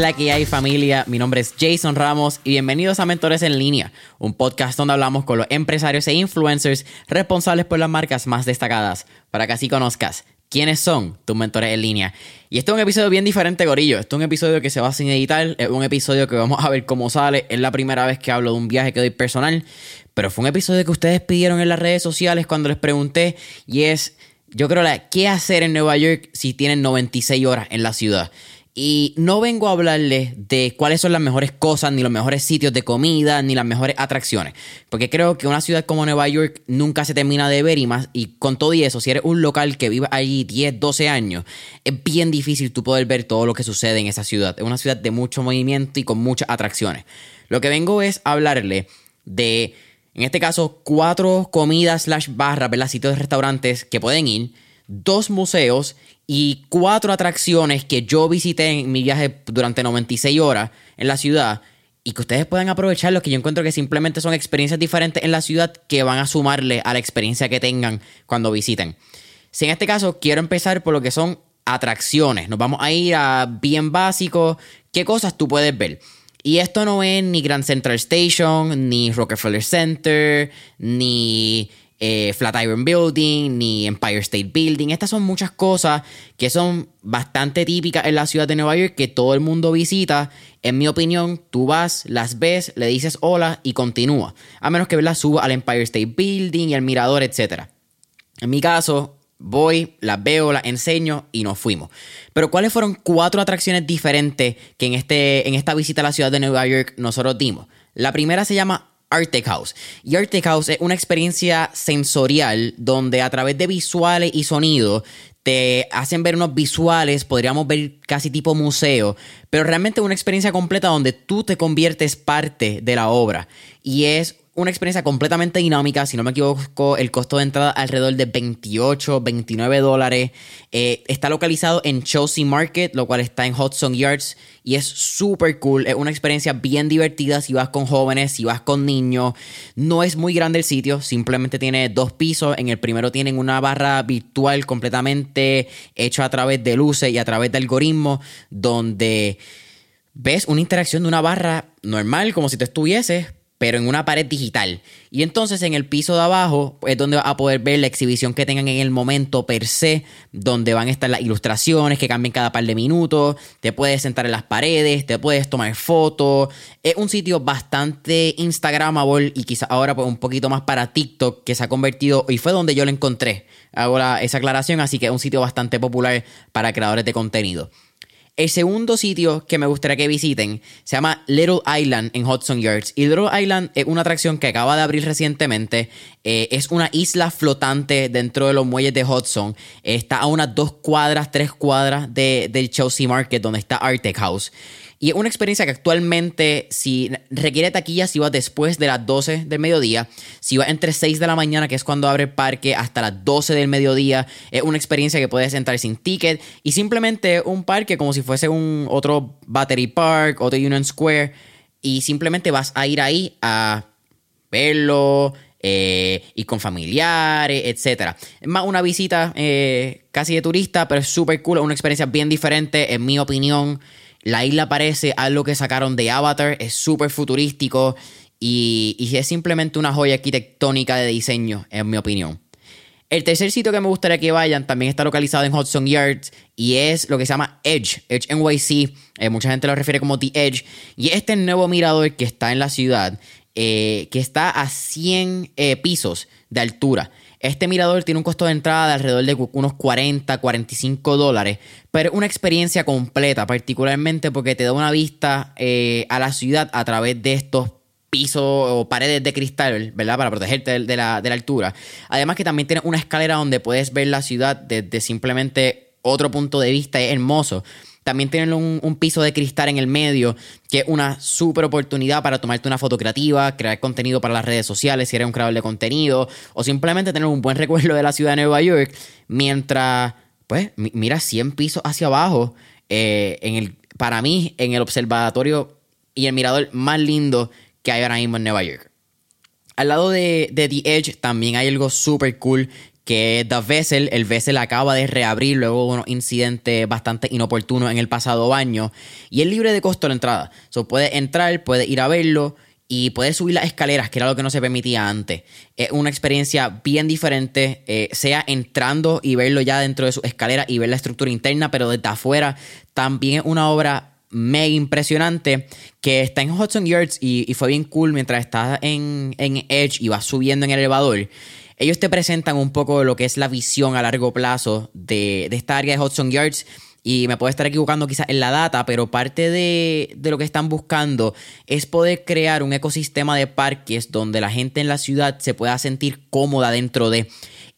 ¿Qué es la que hay familia? Mi nombre es Jason Ramos y bienvenidos a Mentores en línea, un podcast donde hablamos con los empresarios e influencers responsables por las marcas más destacadas, para que así conozcas quiénes son tus mentores en línea. Y este es un episodio bien diferente, Gorillo. Este es un episodio que se va sin editar, es un episodio que vamos a ver cómo sale. Es la primera vez que hablo de un viaje que doy personal, pero fue un episodio que ustedes pidieron en las redes sociales cuando les pregunté y es, yo creo, la, ¿qué hacer en Nueva York si tienen 96 horas en la ciudad? Y no vengo a hablarles de cuáles son las mejores cosas, ni los mejores sitios de comida, ni las mejores atracciones. Porque creo que una ciudad como Nueva York nunca se termina de ver y más. Y con todo y eso, si eres un local que vive allí 10, 12 años, es bien difícil tú poder ver todo lo que sucede en esa ciudad. Es una ciudad de mucho movimiento y con muchas atracciones. Lo que vengo es hablarle de, en este caso, cuatro comidas slash barras, ¿verdad? Sitios de restaurantes que pueden ir, dos museos y cuatro atracciones que yo visité en mi viaje durante 96 horas en la ciudad y que ustedes puedan aprovechar lo que yo encuentro que simplemente son experiencias diferentes en la ciudad que van a sumarle a la experiencia que tengan cuando visiten. Si en este caso quiero empezar por lo que son atracciones, nos vamos a ir a bien básico, qué cosas tú puedes ver. Y esto no es ni Grand Central Station, ni Rockefeller Center, ni eh, Flatiron Building, ni Empire State Building. Estas son muchas cosas que son bastante típicas en la ciudad de Nueva York que todo el mundo visita. En mi opinión, tú vas, las ves, le dices hola y continúa. A menos que la suba al Empire State Building y al mirador, etc. En mi caso, voy, las veo, las enseño y nos fuimos. Pero ¿cuáles fueron cuatro atracciones diferentes que en, este, en esta visita a la ciudad de Nueva York nosotros dimos? La primera se llama Arctic House. Y Arctic House es una experiencia sensorial donde a través de visuales y sonido te hacen ver unos visuales, podríamos ver casi tipo museo, pero realmente una experiencia completa donde tú te conviertes parte de la obra. Y es una experiencia completamente dinámica. Si no me equivoco, el costo de entrada alrededor de 28, 29 dólares. Eh, está localizado en Chelsea Market, lo cual está en Hudson Yards. Y es súper cool. Es una experiencia bien divertida si vas con jóvenes, si vas con niños. No es muy grande el sitio, simplemente tiene dos pisos. En el primero tienen una barra virtual completamente hecha a través de luces y a través de algoritmos, donde ves una interacción de una barra normal, como si te estuvieses, pero en una pared digital. Y entonces en el piso de abajo es donde vas a poder ver la exhibición que tengan en el momento per se, donde van a estar las ilustraciones que cambian cada par de minutos, te puedes sentar en las paredes, te puedes tomar fotos. Es un sitio bastante instagramable y quizás ahora pues un poquito más para TikTok que se ha convertido y fue donde yo lo encontré. Hago esa aclaración, así que es un sitio bastante popular para creadores de contenido. El segundo sitio que me gustaría que visiten se llama Little Island en Hudson Yards. Y Little Island es una atracción que acaba de abrir recientemente. Eh, es una isla flotante dentro de los muelles de Hudson. está a unas dos cuadras, tres cuadras del Chelsea Market, donde está Arctic House. Y es una experiencia que actualmente, si requiere taquilla, si vas después de las 12 del mediodía, si vas entre 6 de la mañana, que es cuando abre el parque, hasta las 12 del mediodía, es una experiencia que puedes entrar sin ticket y simplemente un parque como si fuese un otro Battery Park, otro Union Square, y simplemente vas a ir ahí a verlo, eh, y con familiares, etc. Es más una visita eh, casi de turista, pero es súper cool, una experiencia bien diferente, en mi opinión. La isla parece algo que sacaron de Avatar, es súper futurístico y, es simplemente una joya arquitectónica de diseño, en mi opinión. El tercer sitio que me gustaría que vayan también está localizado en Hudson Yards y es lo que se llama Edge, Edge NYC. Eh, mucha gente lo refiere como The Edge. Y este nuevo mirador que está en la ciudad, eh, que está a 100 eh, pisos de altura. Este mirador tiene un costo de entrada de alrededor de unos 40, 45 dólares, pero una experiencia completa, particularmente porque te da una vista eh, a la ciudad a través de estos pisos o paredes de cristal, ¿verdad? Para protegerte de la, de la altura. Además que también tiene una escalera donde puedes ver la ciudad desde simplemente otro punto de vista, es hermoso. También tienen un, piso de cristal en el medio, que es una súper oportunidad para tomarte una foto creativa, crear contenido para las redes sociales si eres un creador de contenido, o simplemente tener un buen recuerdo de la ciudad de Nueva York, mientras, pues, mira 100 pisos hacia abajo, eh, en el, para mí, en el observatorio y el mirador más lindo que hay ahora mismo en Nueva York. Al lado de, de, The Edge también hay algo súper cool que The Vessel, el Vessel acaba de reabrir luego de unos incidentes bastante inoportunos en el pasado año y es libre de costo la entrada. So, puede entrar, puede ir a verlo y puede subir las escaleras, que era lo que no se permitía antes. Es una experiencia bien diferente, eh, sea entrando y verlo ya dentro de su escalera y ver la estructura interna, pero desde afuera también es una obra mega impresionante que está en Hudson Yards y, fue bien cool mientras estás en, en Edge y vas subiendo en el elevador ellos te presentan un poco lo que es la visión a largo plazo de, esta área de Hudson Yards. Y me puedo estar equivocando quizás en la data, pero parte de, de, lo que están buscando es poder crear un ecosistema de parques donde la gente en la ciudad se pueda sentir cómoda dentro de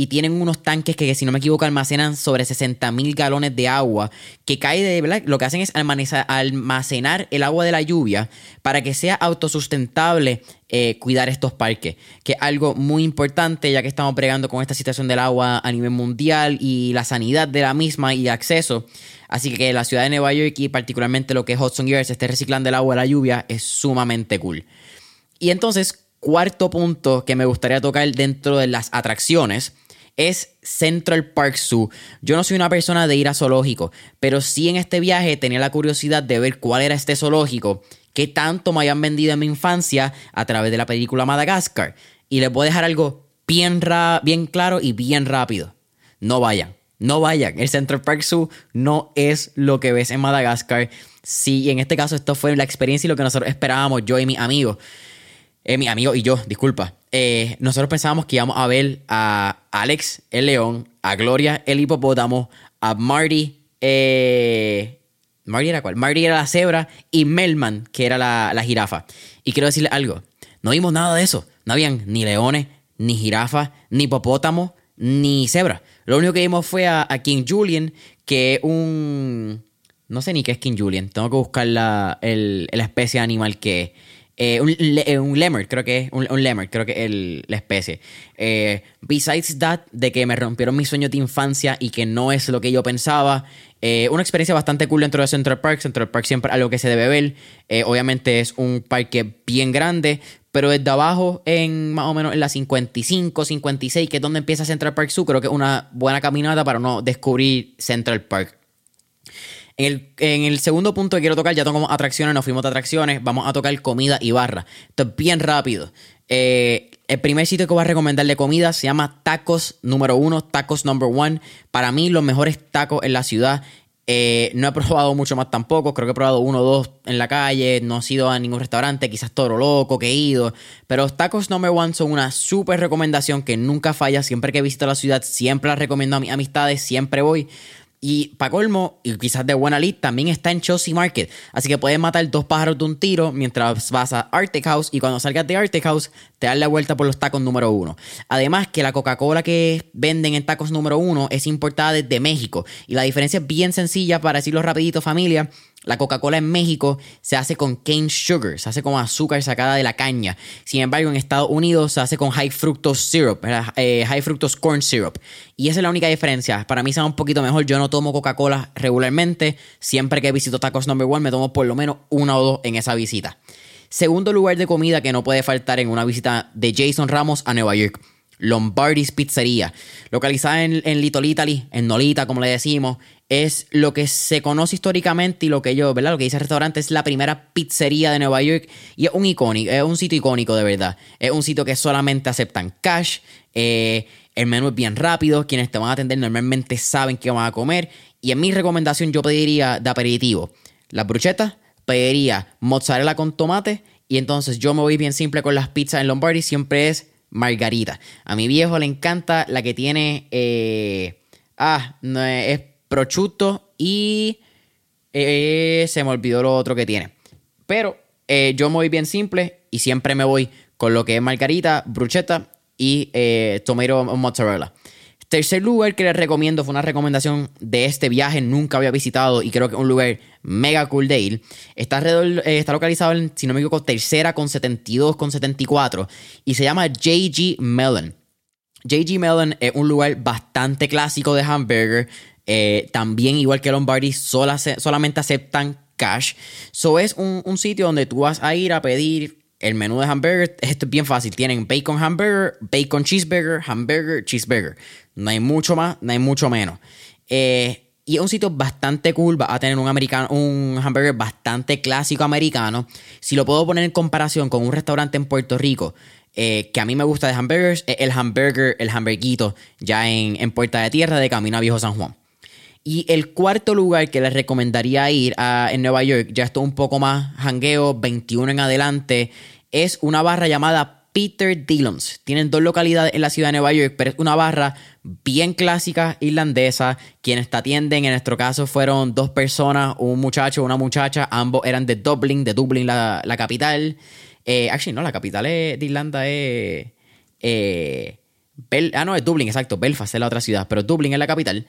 y tienen unos tanques que, si no me equivoco, almacenan sobre 60 mil galones de agua que cae de, ¿verdad? Lo que hacen es almacenar el agua de la lluvia para que sea autosustentable eh, cuidar estos parques, que es algo muy importante ya que estamos bregando con esta situación del agua a nivel mundial y la sanidad de la misma y acceso. Así que la ciudad de Nueva York y particularmente lo que es Hudson Yards esté reciclando el agua de la lluvia es sumamente cool. Y entonces, cuarto punto que me gustaría tocar dentro de las atracciones es Central Park Zoo. Yo no soy una persona de ir a zoológico, pero sí en este viaje tenía la curiosidad de ver cuál era este zoológico que tanto me habían vendido en mi infancia a través de la película Madagascar. Y les voy a dejar algo bien, bien claro y bien rápido. No vayan, no vayan. El Central Park Zoo no es lo que ves en Madagascar. Sí, en este caso esto fue la experiencia y lo que nosotros esperábamos, yo y mi amigo. Eh, mi amigo y yo, disculpa. Eh, nosotros pensábamos que íbamos a ver a Alex el león, a Gloria el hipopótamo, a Marty. Eh, ¿Marty era cuál? Marty era la cebra y Melman, que era la, jirafa. Y quiero decirle algo: no vimos nada de eso. No habían ni leones, ni jirafas, ni hipopótamo, ni cebra. Lo único que vimos fue a, King Julian, que es un. No sé ni qué es King Julian. Tengo que buscar la, la especie de animal que es. Eh, eh, un, lemur, creo que es un, lemur, creo que es la especie. Eh, besides that, de que me rompieron mis sueños de infancia y que no es lo que yo pensaba. Una experiencia bastante cool dentro de Central Park. Central Park siempre algo que se debe ver. obviamente es un parque bien grande, pero desde abajo, en más o menos en la 55, 56, que es donde empieza Central Park Zoo, creo que es una buena caminata para no descubrir Central Park. En el, segundo punto que quiero tocar, ya tocamos atracciones, nos fuimos de atracciones, vamos a tocar comida y barra. Esto es bien rápido. Eh, el primer sitio que voy a recomendar de comida se llama Tacos número uno, Tacos number one. Para mí, los mejores tacos en la ciudad. Eh, no he probado mucho más tampoco. Creo que he probado uno o dos en la calle. No he ido a ningún restaurante. Quizás Toro Loco que he ido. Pero Tacos Number One son una súper recomendación que nunca falla. Siempre que visito la ciudad, siempre la recomiendo a mis amistades. Siempre voy. Y para colmo, y quizás de buena lista, también está en Chelsea Market. Así que puedes matar dos pájaros de un tiro mientras vas a Arctic House. Y cuando salgas de Arctic House, te das la vuelta por los tacos número uno. Además, que la Coca-Cola que venden en tacos número uno es importada desde México. Y la diferencia es bien sencilla, para decirlo rapidito, familia. La Coca-Cola en México se hace con cane sugar, se hace con azúcar sacada de la caña. Sin embargo, en Estados Unidos se hace con high fructose syrup, eh, high fructose corn syrup. Y esa es la única diferencia. Para mí sabe un poquito mejor. Yo no tomo Coca-Cola regularmente. Siempre que visito Tacos Number One me tomo por lo menos una o dos en esa visita. Segundo lugar de comida que no puede faltar en una visita de Jason Ramos a Nueva York. Lombardi's Pizzería, localizada en, en Little Italy, en Nolita, como le decimos, es lo que se conoce históricamente y lo que yo, ¿verdad? Lo que dice el restaurante es la primera pizzería de Nueva York y es un icónico, es un sitio icónico de verdad. Es un sitio que solamente aceptan cash. Eh, el menú es bien rápido, quienes te van a atender normalmente saben qué van a comer. Y en mi recomendación yo pediría de aperitivo las bruchetas, pediría mozzarella con tomate y entonces yo me voy bien simple con las pizzas en Lombardi, siempre es margarita. A mi viejo le encanta la que tiene... Eh, ah, no, es prosciutto y eh, se me olvidó lo otro que tiene. Pero eh, yo me voy bien simple y siempre me voy con lo que es margarita, bruschetta y eh, tomato mozzarella. Tercer lugar que les recomiendo fue una recomendación de este viaje, nunca había visitado y creo que es un lugar mega cool de. Está, alrededor, está localizado en, si no me equivoco, tercera con 72, con 74 y se llama JG Melon. JG Melon es un lugar bastante clásico de hamburger. Eh, también, igual que Lombardi, solamente aceptan cash. So es un, sitio donde tú vas a ir a pedir el menú de hamburger, esto es bien fácil. Tienen bacon hamburger, bacon cheeseburger, hamburger, cheeseburger. No hay mucho más, no hay mucho menos. Eh, y es un sitio bastante cool. Va a tener un, americano, un hamburger bastante clásico americano. Si lo puedo poner en comparación con un restaurante en Puerto Rico, eh, que a mí me gusta de hamburgers, es el hamburger, el hamburguito, ya en, Puerta de Tierra de Camino a Viejo San Juan. Y el cuarto lugar que les recomendaría ir en Nueva York, ya esto un poco más hangueo, 21 en adelante, es una barra llamada Peter Dillon's. Tienen dos localidades en la ciudad de Nueva York, pero es una barra bien clásica irlandesa. Quienes te atienden, en nuestro caso, fueron dos personas, un muchacho, una muchacha. Ambos eran de Dublin, de Dublin, la, capital. Eh, actually, no, la capital de Irlanda es. Eh, ah, no, es Dublin, exacto. Belfast es la otra ciudad, pero Dublin es la capital.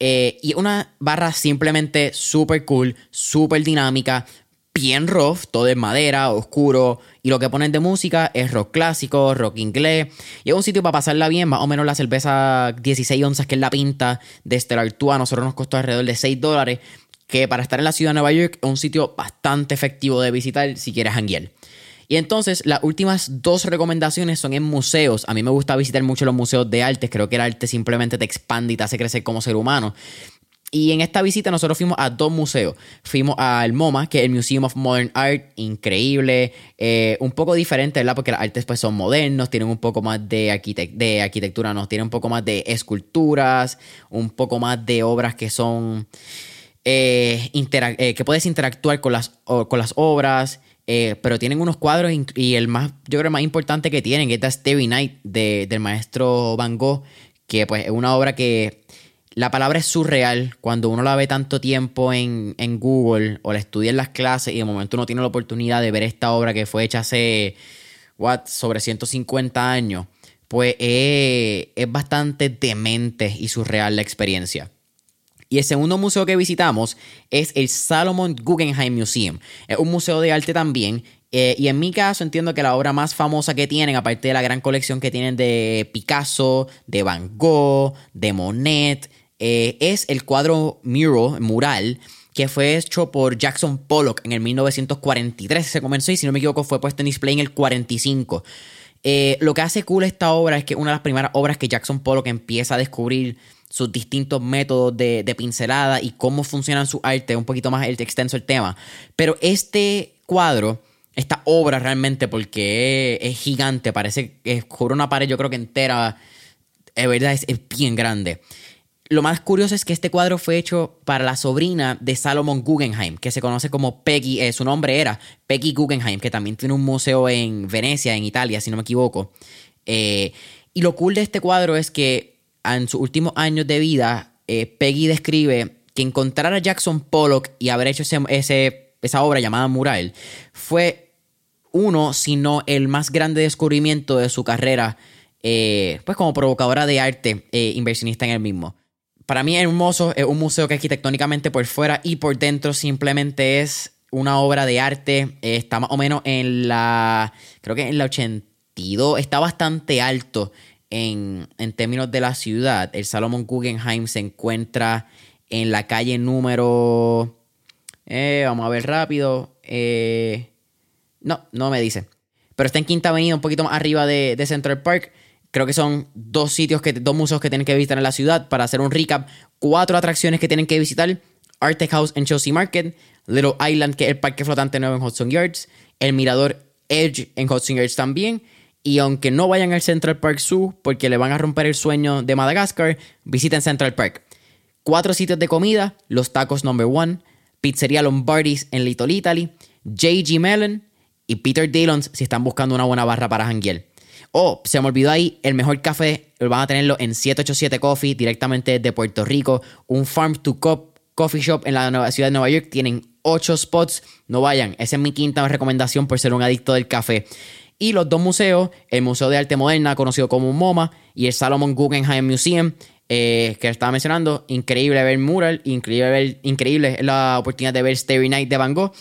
Eh, y una barra simplemente súper cool, súper dinámica, bien rough, todo es madera, oscuro. Y lo que ponen de música es rock clásico, rock inglés. Y es un sitio para pasarla bien, más o menos la cerveza 16 onzas, que es la pinta de Stellar a nosotros nos costó alrededor de 6 dólares. Que para estar en la ciudad de Nueva York es un sitio bastante efectivo de visitar si quieres hanguear. Y entonces las últimas dos recomendaciones son en museos. A mí me gusta visitar mucho los museos de arte. Creo que el arte simplemente te expande y te hace crecer como ser humano. Y en esta visita nosotros fuimos a dos museos. Fuimos al MoMA, que es el Museum of Modern Art, increíble, eh, un poco diferente, ¿verdad? Porque las artes pues son modernos, tienen un poco más de, de arquitectura, no, tienen un poco más de esculturas, un poco más de obras que son... Eh, eh, que puedes interactuar con las, con las obras. pero tienen unos cuadros y el más, yo creo, más importante que tienen es The Starry Night del maestro Van Gogh, que pues es una obra que la palabra es surreal cuando uno la ve tanto tiempo en, Google o la estudia en las clases y de momento uno tiene la oportunidad de ver esta obra que fue hecha hace, what, sobre 150 años, pues es, es bastante demente y surreal la experiencia. Y el segundo museo que visitamos es el Salomon Guggenheim Museum. Es un museo de arte también. Eh, y en mi caso entiendo que la obra más famosa que tienen, aparte de la gran colección que tienen de Picasso, de Van Gogh, de Monet, eh, es el cuadro mural, mural que fue hecho por Jackson Pollock en el 1943. Se comenzó y si no me equivoco fue puesto en display en el 45. Eh, lo que hace cool esta obra es que una de las primeras obras que Jackson Pollock empieza a descubrir sus distintos métodos de, pincelada y cómo funcionan su arte, un poquito más extenso el tema. Pero este cuadro, esta obra realmente, porque es, gigante, parece que cubre una pared yo creo que entera, es verdad, es bien grande lo más curioso es que este cuadro fue hecho para la sobrina de Salomon Guggenheim, que se conoce como Peggy, eh, su nombre era Peggy Guggenheim, que también tiene un museo en Venecia, en Italia, si no me equivoco. Eh, y lo cool de este cuadro es que en sus últimos años de vida, eh, Peggy describe que encontrar a Jackson Pollock y haber hecho esa obra llamada Mural fue uno, si no el más grande descubrimiento de su carrera, pues como provocadora de arte, inversionista en el mismo para mí es hermoso, es un museo que arquitectónicamente por fuera y por dentro simplemente es una obra de arte. está más o menos en la, creo que en la 82, está bastante alto en, términos de la ciudad. El Salomon Guggenheim se encuentra en la calle número... Eh, vamos a ver rápido. Eh, no, no me dice. Pero está en Quinta Avenida, un poquito más arriba de, de Central Park. Creo que son dos sitios, que, dos museos que tienen que visitar en la ciudad. Para hacer un recap, cuatro atracciones que tienen que visitar. Artec House en Chelsea Market, Little Island, que es el parque flotante nuevo en Hudson Yards, el mirador Edge en Hudson Yards también. Y aunque no vayan al Central Park Zoo porque le van a romper el sueño de Madagascar, visiten Central Park. Cuatro sitios de comida, los tacos number one, Pizzería Lombardi's en Little Italy, JG Mellon y Peter Dillon's si están buscando una buena barra para janguear. Oh, se me olvidó ahí, el mejor café van a tenerlo en 787 Coffee directamente de Puerto Rico. Un Farm to Cup Coffee Shop en la ciudad de Nueva York. Tienen 8 spots. No vayan. Esa es mi quinta recomendación por ser un adicto del café. Y los dos museos, el Museo de Arte Moderna, conocido como MoMA, y el Salomon Guggenheim Museum, eh, que estaba mencionando. Increíble ver mural, increíble, ver, increíble la oportunidad de ver Starry Night de Van Gogh.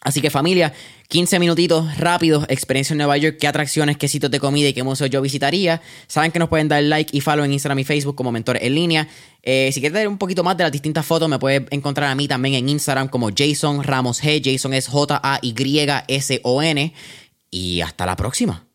Así que familia, 15 minutitos rápidos, experiencia en Nueva York, qué atracciones, qué sitios de comida y qué museo yo visitaría. Saben que nos pueden dar like y follow en Instagram y Facebook como Mentores en Línea. Eh, si quieres ver un poquito más de las distintas fotos, me puedes encontrar a mí también en Instagram como Jason Ramos G. Jason es J-A-Y-S-O-N. y hasta la próxima.